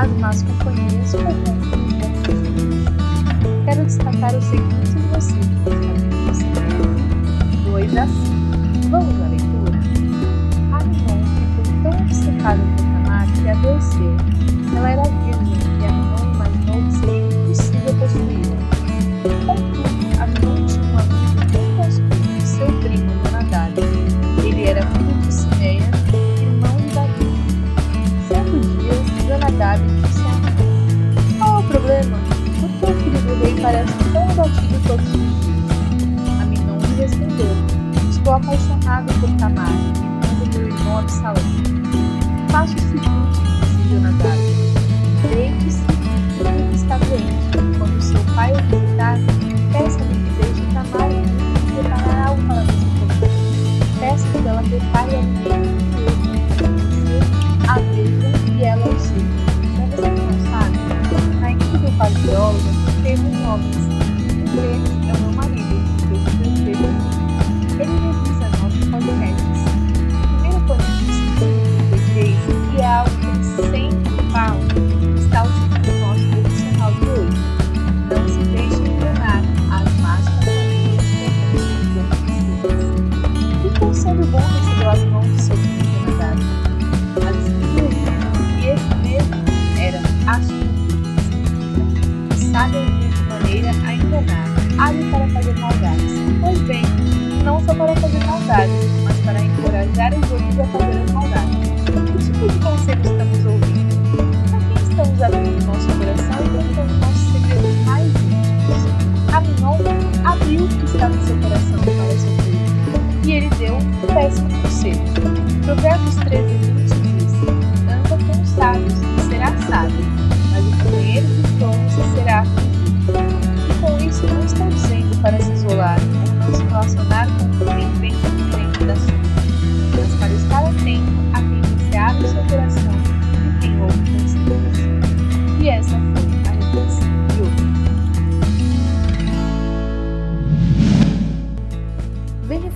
As más companhias os bons Quero destacar os seguintes versículos, capítulo 2 a 5. Vamos à leitura? Aminon ficou tão obcecado por Tamar que adoeceu. Ela era virgem e Aminon parece tão abatido todos os dias? Aminon lhe respondeu: Estou apaixonado por Tamar, irmã do meu irmão Absalão. Faça o seguinte, disse Jonadab. Deite-se e ele está doente. Quando seu pai o visitar, peça-lhe que deixe Tamar e preparar algo para você comer. Peça que ela prepare alimento bom recebeu as mãos do seu filho Jonadab? A descrever que esse mesmo era astuto, sabe ouvir de maneira a enganar, hábil para fazer maldades. Pois bem, não só para fazer maldades, mas para encorajar os outros a fazer as maldades. Que tipo de conselho estamos ouvindo? Péssimo conselho. Provérbios 13, 20 diz: Anda com os sábios e será sábio, mas o companheiro dos tons será afligido. E com isso não estou dizendo para se